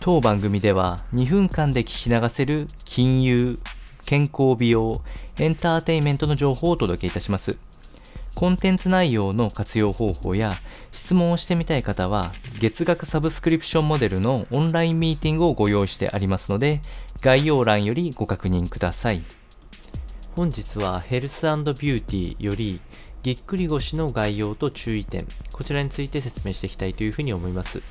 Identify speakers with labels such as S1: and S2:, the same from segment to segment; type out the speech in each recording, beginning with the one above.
S1: 当番組では2分間で聞き流せる金融、健康美容、エンターテインメントの情報をお届けいたします。コンテンツ内容の活用方法や質問をしてみたい方は月額サブスクリプションモデルのオンラインミーティングをご用意してありますので概要欄よりご確認ください。本日はヘルスビューティーよりぎっくり腰の概要と注意点、こちらについて説明していきたいというふうに思います。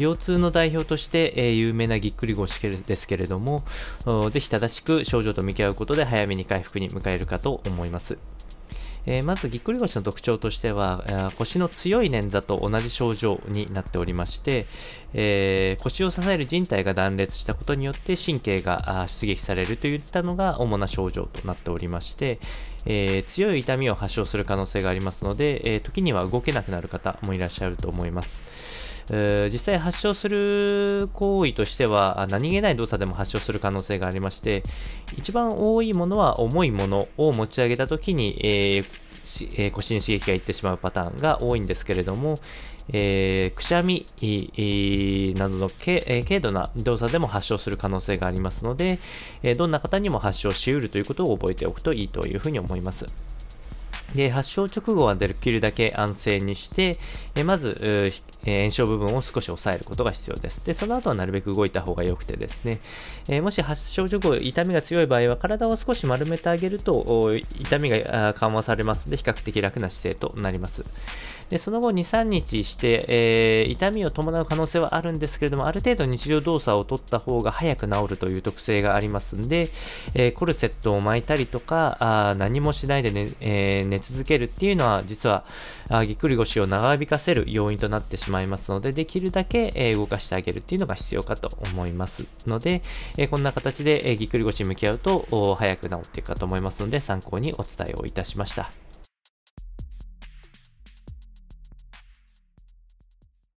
S1: 腰痛の代表として、えー、有名なぎっくり腰ですけれども、ぜひ正しく症状と向き合うことで早めに回復に迎えるかと思います。えー、まずぎっくり腰の特徴としては、腰の強い捻挫と同じ症状になっておりまして、えー、腰を支える人体が断裂したことによって神経が出撃されるといったのが主な症状となっておりまして、え強い痛みを発症する可能性がありますので、え時には動けなくなる方もいらっしゃると思います。実際発症する行為としては何気ない動作でも発症する可能性がありまして一番多いものは重いものを持ち上げた時に、えーえ、腰に刺激がいってしまうパターンが多いんですけれども、えー、くしゃみ、などの軽,、え、軽度な動作でも発症する可能性がありますので、えどんな方にも発症しうるということを覚えておくといいというふうに思います。で発症直後はできるだけ安静にして、えまず、え炎症部分を少し抑えることが必要です。で、その後はなるべく動いた方が良くてですね、えもし発症直後痛みが強い場合は体を少し丸めてあげると痛みが緩和されますので比較的楽な姿勢となります。でその後2、3日して、えー、痛みを伴う可能性はあるんですけれども、ある程度日常動作を取った方が早く治るという特性がありますんで、えー、コルセットを巻いたりとか、あ何もしないで寝,、えー、寝続けるっていうのは、実はあぎっくり腰を長引かせる要因となってしまいますので、できるだけ、え動かしてあげるっていうのが必要かと思いますので、えこんな形で、えぎっくり腰に向き合うと早く治っていくかと思いますので、参考にお伝えをいたしました。